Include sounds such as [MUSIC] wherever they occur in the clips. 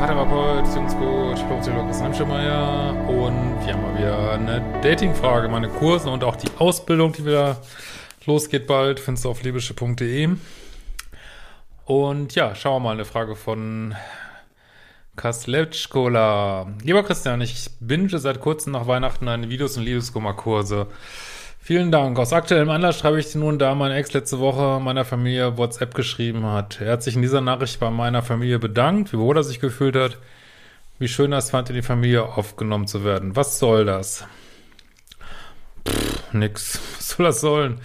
Paartherapeut, Beziehungscoach, Psychologe Christian Schemeier und wir haben mal wieder eine Dating-Frage, meine Kurse und auch die Ausbildung, die wieder losgeht bald, findest du auf libysche.de. Und ja, schauen wir mal, eine Frage von Kasletschkola. Lieber Christian, ich binge seit kurzem nach Weihnachten eine Videos- und Liebeskummerkurse. Vielen Dank. Aus aktuellem Anlass schreibe ich dir nun, da mein Ex letzte Woche meiner Familie WhatsApp geschrieben hat. Er hat sich in dieser Nachricht bei meiner Familie bedankt, wie wohl er sich gefühlt hat, wie schön er es fand, in die Familie aufgenommen zu werden. Was soll das? Pff, nix. [LAUGHS] Was soll das sollen?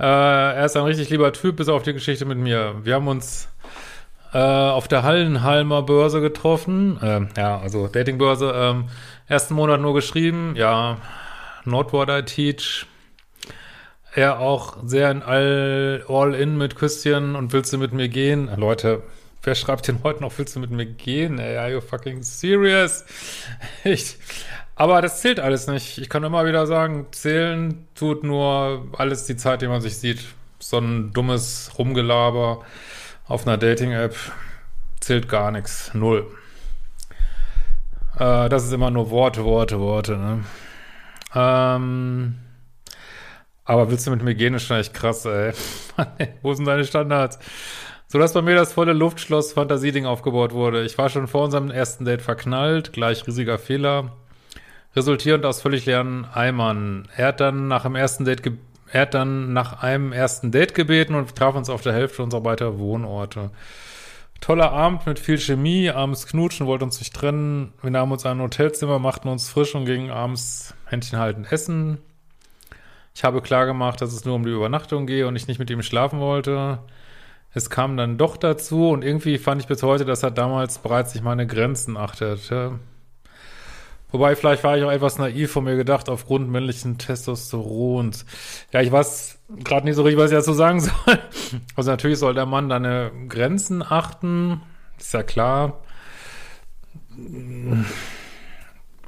Äh, er ist ein richtig lieber Typ, bis auf die Geschichte mit mir. Wir haben uns äh, auf der Hallenhalmer Börse getroffen. Ähm, ja, also Datingbörse. Ähm, ersten Monat nur geschrieben. Ja, not what I teach er auch sehr in all, all in mit Küsschen und willst du mit mir gehen? Leute, wer schreibt denn heute noch, willst du mit mir gehen? Ey, are you fucking serious? Ich, aber das zählt alles nicht. Ich kann immer wieder sagen, zählen tut nur alles die Zeit, die man sich sieht. So ein dummes Rumgelaber auf einer Dating-App zählt gar nichts. Null. Äh, das ist immer nur Worte, Worte, Worte, ne? Ähm, aber willst du mit mir gehen, ist schon echt krass, ey. [LAUGHS] Wo sind deine Standards? So dass bei mir das volle Luftschloss-Fantasieding aufgebaut wurde. Ich war schon vor unserem ersten Date verknallt, gleich riesiger Fehler. Resultierend aus völlig leeren Eimern. Er hat dann nach dem ersten Date, er hat dann nach einem ersten Date gebeten und traf uns auf der Hälfte unserer weiteren Wohnorte. Toller Abend mit viel Chemie, abends knutschen, wollten uns nicht trennen. Wir nahmen uns ein Hotelzimmer, machten uns frisch und gingen abends Händchen halten essen. Ich habe klar gemacht, dass es nur um die Übernachtung gehe und ich nicht mit ihm schlafen wollte. Es kam dann doch dazu und irgendwie fand ich bis heute, dass er damals bereits nicht meine Grenzen achtete. Wobei, vielleicht war ich auch etwas naiv von mir gedacht, aufgrund männlichen Testosterons. Ja, ich weiß gerade nicht so richtig, was ich dazu sagen [LAUGHS] soll. Also natürlich soll der Mann deine Grenzen achten. Ist ja klar.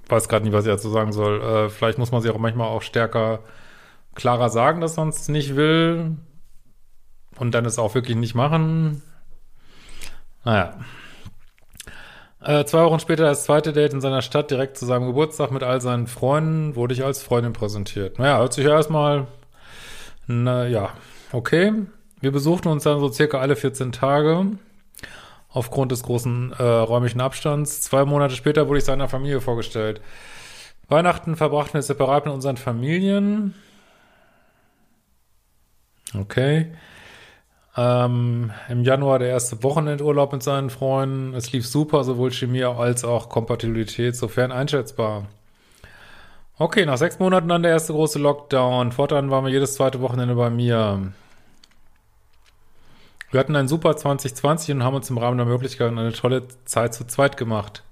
Weiß gerade nicht, was ich dazu sagen soll. Äh, vielleicht muss man sich auch manchmal auch stärker klarer sagen, dass man es nicht will und dann es auch wirklich nicht machen. Naja. Äh, zwei Wochen später das zweite Date in seiner Stadt, direkt zu seinem Geburtstag mit all seinen Freunden, wurde ich als Freundin präsentiert. Naja, hört sich ja erstmal, naja, okay. Wir besuchten uns dann so circa alle 14 Tage aufgrund des großen äh, räumlichen Abstands. Zwei Monate später wurde ich seiner Familie vorgestellt. Weihnachten verbrachten wir separat mit unseren Familien. Okay. Ähm, Im Januar der erste Wochenendurlaub mit seinen Freunden. Es lief super, sowohl Chemie als auch Kompatibilität, sofern einschätzbar. Okay, nach sechs Monaten dann der erste große Lockdown. Fortan waren wir jedes zweite Wochenende bei mir. Wir hatten ein super 2020 und haben uns im Rahmen der Möglichkeiten eine tolle Zeit zu zweit gemacht.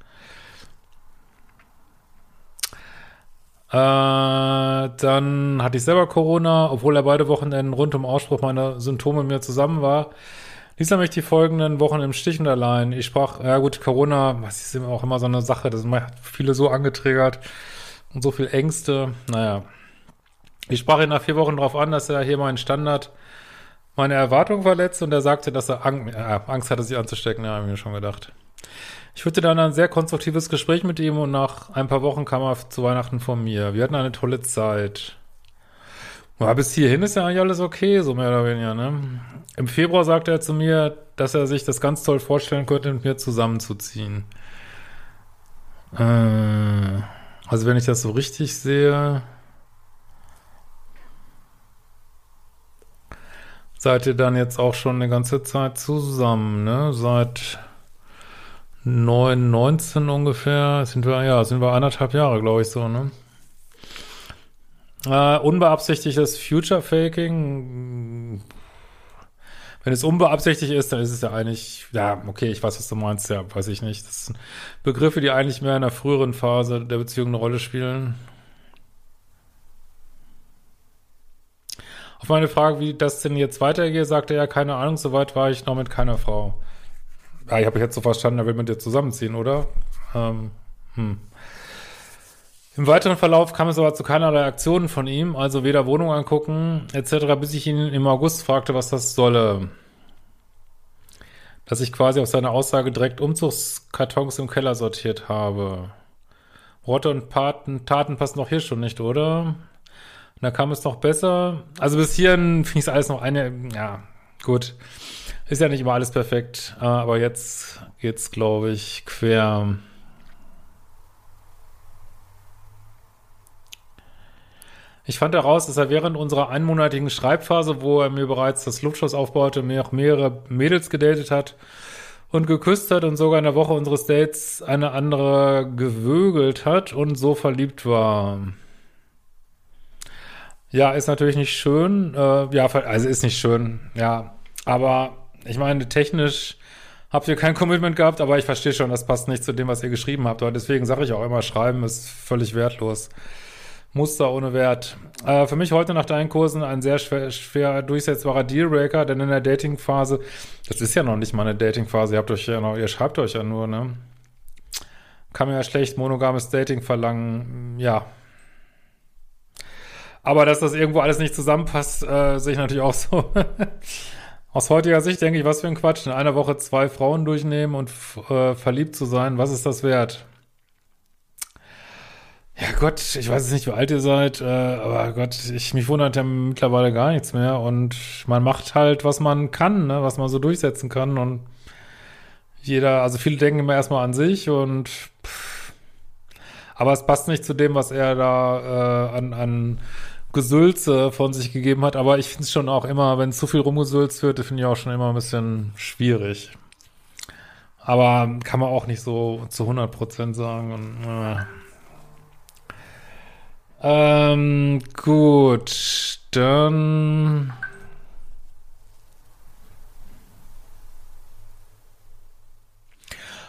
Äh, dann hatte ich selber Corona, obwohl er beide Wochenenden rund um Ausspruch meiner Symptome mit mir zusammen war. Ließ er mich die folgenden Wochen im Stich und allein. Ich sprach, ja gut, Corona, was ist auch immer so eine Sache, das hat viele so angetriggert und so viel Ängste. Naja. Ich sprach ihn nach vier Wochen darauf an, dass er hier meinen Standard, meine Erwartung verletzt und er sagte, dass er Angst, äh, Angst hatte, sich anzustecken. Ja, habe ich mir schon gedacht. Ich führte dann ein sehr konstruktives Gespräch mit ihm und nach ein paar Wochen kam er zu Weihnachten von mir. Wir hatten eine tolle Zeit. Aber bis hierhin ist ja eigentlich alles okay, so mehr oder weniger, ne? Im Februar sagte er zu mir, dass er sich das ganz toll vorstellen könnte, mit mir zusammenzuziehen. Äh, also wenn ich das so richtig sehe, seid ihr dann jetzt auch schon eine ganze Zeit zusammen, ne? Seit 9, 19 ungefähr, sind wir, ja, sind wir anderthalb Jahre, glaube ich, so, ne? Äh, unbeabsichtigtes Future Faking. Wenn es unbeabsichtigt ist, dann ist es ja eigentlich, ja, okay, ich weiß, was du meinst, ja, weiß ich nicht. Das sind Begriffe, die eigentlich mehr in der früheren Phase der Beziehung eine Rolle spielen. Auf meine Frage, wie das denn jetzt weitergeht, sagte er, keine Ahnung, soweit war ich noch mit keiner Frau. Ja, ich habe jetzt so verstanden, er will mit dir zusammenziehen, oder? Ähm, hm. Im weiteren Verlauf kam es aber zu keinerlei Aktionen von ihm, also weder Wohnung angucken etc., bis ich ihn im August fragte, was das solle. Dass ich quasi auf seine Aussage direkt Umzugskartons im Keller sortiert habe. Worte und Paten, Taten passen doch hier schon nicht, oder? Und da kam es noch besser. Also bis hierhin ich es alles noch eine, ja, gut. Ist ja nicht immer alles perfekt, aber jetzt geht's, glaube ich, quer. Ich fand heraus, dass er während unserer einmonatigen Schreibphase, wo er mir bereits das Luftschloss aufbaute, mir auch mehrere Mädels gedatet hat und geküsst hat und sogar in der Woche unseres Dates eine andere gewögelt hat und so verliebt war. Ja, ist natürlich nicht schön. Äh, ja, also ist nicht schön, ja. Aber ich meine, technisch habt ihr kein Commitment gehabt, aber ich verstehe schon, das passt nicht zu dem, was ihr geschrieben habt. Aber deswegen sage ich auch immer, schreiben ist völlig wertlos. Muster ohne Wert. Äh, für mich heute nach deinen Kursen ein sehr schwer, schwer durchsetzbarer Dealbreaker, denn in der Datingphase, das ist ja noch nicht mal eine Datingphase, ihr habt euch ja noch, ihr schreibt euch ja nur, ne? Kann man ja schlecht monogames Dating verlangen, ja. Aber dass das irgendwo alles nicht zusammenpasst, äh, sehe ich natürlich auch so. [LAUGHS] Aus heutiger Sicht denke ich, was für ein Quatsch, in einer Woche zwei Frauen durchnehmen und äh, verliebt zu sein, was ist das wert? Ja Gott, ich weiß jetzt nicht, wie alt ihr seid, äh, aber Gott, ich mich wundert ja mittlerweile gar nichts mehr und man macht halt, was man kann, ne, was man so durchsetzen kann und jeder, also viele denken immer erstmal an sich und pff, aber es passt nicht zu dem, was er da äh, an, an Gesülze von sich gegeben hat, aber ich finde es schon auch immer, wenn zu viel rumgesülzt wird, finde ich auch schon immer ein bisschen schwierig. Aber kann man auch nicht so zu 100 Prozent sagen und äh. Ähm, gut, dann.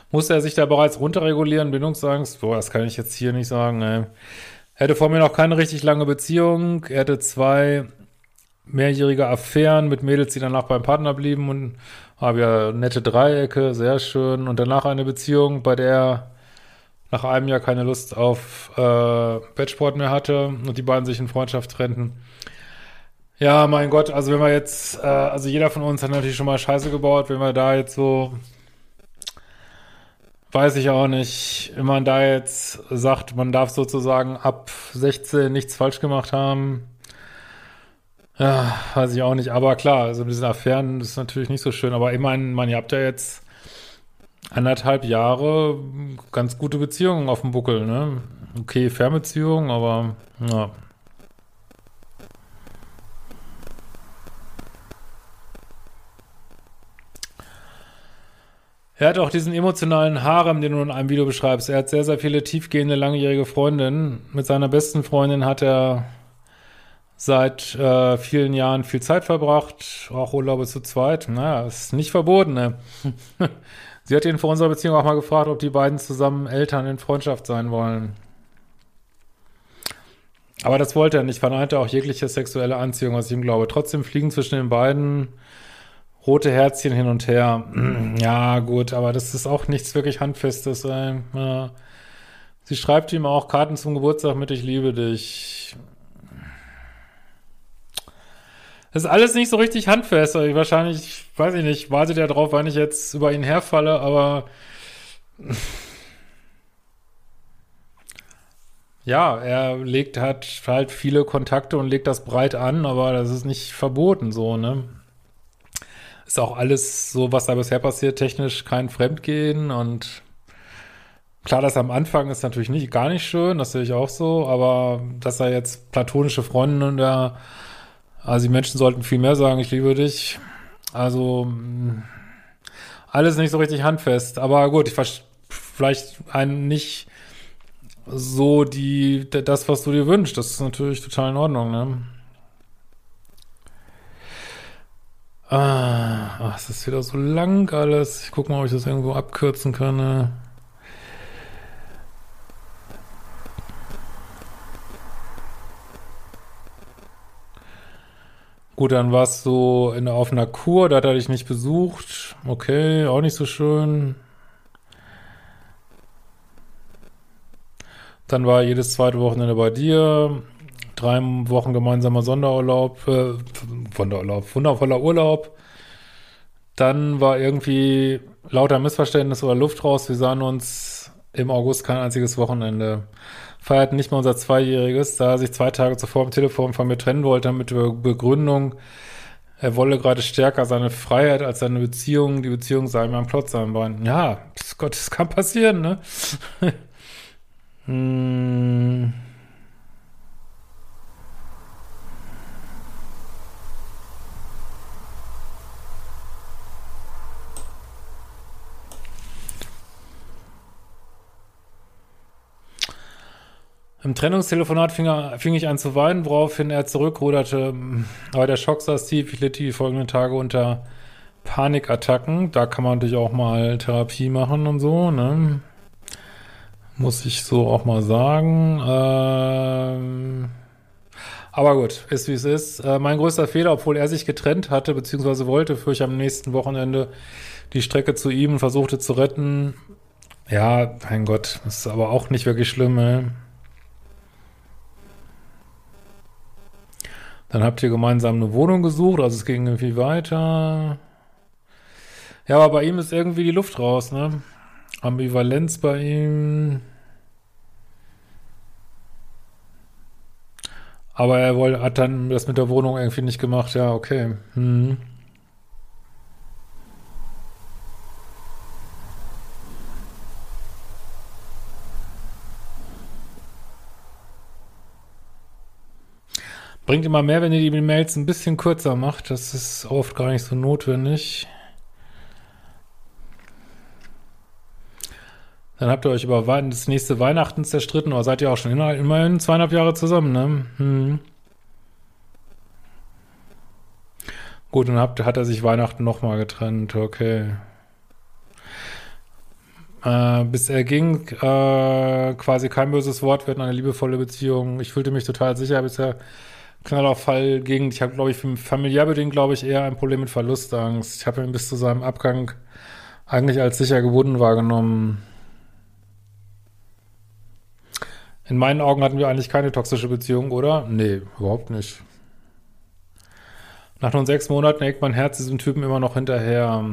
Musste er sich da bereits runterregulieren, Bindungsangst? Boah, das kann ich jetzt hier nicht sagen, ey. Er hatte vor mir noch keine richtig lange Beziehung. Er hatte zwei mehrjährige Affären mit Mädels, die danach beim Partner blieben und habe ja nette Dreiecke, sehr schön. Und danach eine Beziehung, bei der nach einem Jahr keine Lust auf äh, Bettsport mehr hatte und die beiden sich in Freundschaft trennten. Ja, mein Gott, also wenn wir jetzt, äh, also jeder von uns hat natürlich schon mal Scheiße gebaut, wenn wir da jetzt so, weiß ich auch nicht, wenn man da jetzt sagt, man darf sozusagen ab 16 nichts falsch gemacht haben, ja, weiß ich auch nicht, aber klar, also mit diesen Affären ist natürlich nicht so schön, aber immerhin, man, ihr habt ja jetzt anderthalb Jahre ganz gute Beziehungen auf dem Buckel, ne? Okay, Fernbeziehung, aber ja. Er hat auch diesen emotionalen Harem, den du in einem Video beschreibst. Er hat sehr, sehr viele tiefgehende, langjährige Freundinnen. Mit seiner besten Freundin hat er seit äh, vielen Jahren viel Zeit verbracht, auch Urlaube zu zweit. Naja, ist nicht verboten, ne? [LAUGHS] Sie hat ihn vor unserer Beziehung auch mal gefragt, ob die beiden zusammen Eltern in Freundschaft sein wollen. Aber das wollte er nicht, verneinte auch jegliche sexuelle Anziehung, was ich ihm glaube. Trotzdem fliegen zwischen den beiden rote Herzchen hin und her. Ja, gut, aber das ist auch nichts wirklich Handfestes. Ja. Sie schreibt ihm auch Karten zum Geburtstag mit Ich liebe dich. Das ist alles nicht so richtig handfest. Also wahrscheinlich, weiß ich nicht, wartet er drauf, wann ich jetzt über ihn herfalle, aber ja, er legt hat halt viele Kontakte und legt das breit an, aber das ist nicht verboten so, ne? Ist auch alles so, was da bisher passiert, technisch kein Fremdgehen und klar, das am Anfang ist natürlich nicht gar nicht schön, das sehe ich auch so, aber dass er jetzt platonische Freundinnen da also die Menschen sollten viel mehr sagen, ich liebe dich. Also alles nicht so richtig handfest. Aber gut, ich vielleicht einen nicht so die, das, was du dir wünschst. Das ist natürlich total in Ordnung, ne? Ah, es ist wieder so lang alles. Ich guck mal, ob ich das irgendwo abkürzen kann. Ne? Gut, dann warst du in, auf einer Kur, da hat er dich nicht besucht. Okay, auch nicht so schön. Dann war jedes zweite Wochenende bei dir. Drei Wochen gemeinsamer Sonderurlaub, äh, Sonderurlaub, wundervoller Urlaub. Dann war irgendwie lauter Missverständnis oder Luft raus. Wir sahen uns im August kein einziges Wochenende. Feierten nicht mal unser Zweijähriges, da er sich zwei Tage zuvor am Telefon von mir trennen wollte mit Begründung, er wolle gerade stärker seine Freiheit als seine Beziehung. Die Beziehung sei ihm am Plot sein Bein. Ja, Gott, das kann passieren, ne? [LAUGHS] hm. Im Trennungstelefonat fing, er, fing, ich an zu weinen, woraufhin er zurückruderte. Aber der Schock saß tief. Ich litt die folgenden Tage unter Panikattacken. Da kann man natürlich auch mal Therapie machen und so, ne? Muss ich so auch mal sagen. Ähm aber gut, ist wie es ist. Äh, mein größter Fehler, obwohl er sich getrennt hatte, beziehungsweise wollte, fuhr ich am nächsten Wochenende die Strecke zu ihm und versuchte zu retten. Ja, mein Gott, ist aber auch nicht wirklich schlimm, ey. Dann habt ihr gemeinsam eine Wohnung gesucht, also es ging irgendwie weiter. Ja, aber bei ihm ist irgendwie die Luft raus, ne? Ambivalenz bei ihm. Aber er wollte, hat dann das mit der Wohnung irgendwie nicht gemacht. Ja, okay. Hm. Bringt immer mehr, wenn ihr die Mails ein bisschen kürzer macht. Das ist oft gar nicht so notwendig. Dann habt ihr euch über das nächste Weihnachten zerstritten, oder seid ihr auch schon immerhin zweieinhalb Jahre zusammen, ne? Hm. Gut, dann habt, hat er sich Weihnachten nochmal getrennt, okay. Äh, bis er ging, äh, quasi kein böses Wort, wir hatten eine liebevolle Beziehung. Ich fühlte mich total sicher, bis er Knallerfall gegen, ich habe, glaube ich, familiär bedingt, glaube ich, eher ein Problem mit Verlustangst. Ich habe ihn bis zu seinem Abgang eigentlich als sicher gebunden wahrgenommen. In meinen Augen hatten wir eigentlich keine toxische Beziehung, oder? Nee, überhaupt nicht. Nach nur sechs Monaten hängt mein Herz diesem Typen immer noch hinterher.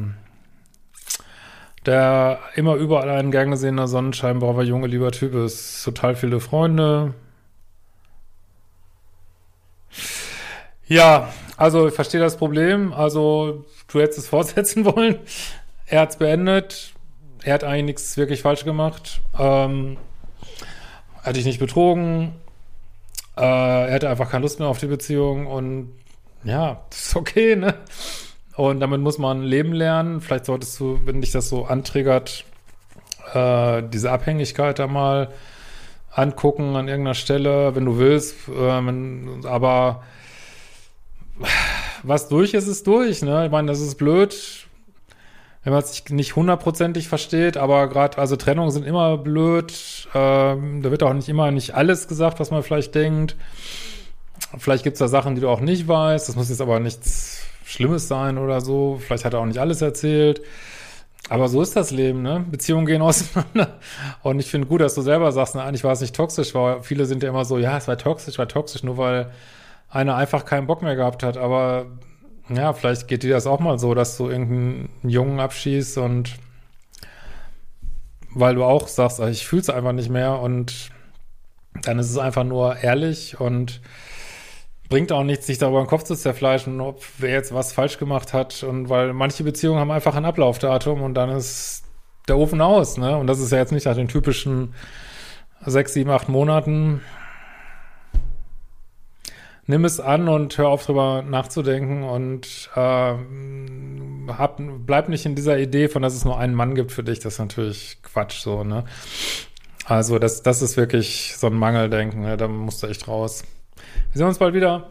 Der immer überall ein gern gesehener Sonnenschein, braver Junge, lieber Typ ist. Total viele Freunde, Ja, also ich verstehe das Problem. Also du hättest es [LAUGHS] fortsetzen wollen. Er hat es beendet. Er hat eigentlich nichts wirklich falsch gemacht. Ähm, er hat dich nicht betrogen. Äh, er hatte einfach keine Lust mehr auf die Beziehung und ja, [LAUGHS] ist okay, ne? Und damit muss man leben lernen. Vielleicht solltest du, wenn dich das so antriggert, äh, diese Abhängigkeit da mal angucken an irgendeiner Stelle, wenn du willst. Äh, wenn, aber was durch ist, ist durch, ne? Ich meine, das ist blöd, wenn man sich nicht hundertprozentig versteht, aber gerade, also Trennungen sind immer blöd. Ähm, da wird auch nicht immer nicht alles gesagt, was man vielleicht denkt. Vielleicht gibt's da Sachen, die du auch nicht weißt. Das muss jetzt aber nichts Schlimmes sein oder so. Vielleicht hat er auch nicht alles erzählt. Aber so ist das Leben, ne? Beziehungen gehen [LAUGHS] auseinander. Und ich finde gut, dass du selber sagst, na, eigentlich war es nicht toxisch, weil viele sind ja immer so, ja, es war toxisch, war toxisch, nur weil einer einfach keinen Bock mehr gehabt hat. Aber ja, vielleicht geht dir das auch mal so, dass du irgendeinen Jungen abschießt und weil du auch sagst, ich fühle es einfach nicht mehr und dann ist es einfach nur ehrlich und bringt auch nichts, sich darüber den Kopf zu zerfleischen, ob wer jetzt was falsch gemacht hat und weil manche Beziehungen haben einfach ein Ablaufdatum und dann ist der Ofen aus, ne? Und das ist ja jetzt nicht nach den typischen sechs, sieben, acht Monaten, nimm es an und hör auf drüber nachzudenken und äh, hab, bleib nicht in dieser Idee von, dass es nur einen Mann gibt für dich. Das ist natürlich Quatsch so, ne? Also das, das ist wirklich so ein Mangeldenken, ne? da musst du echt raus. Wir sehen uns bald wieder.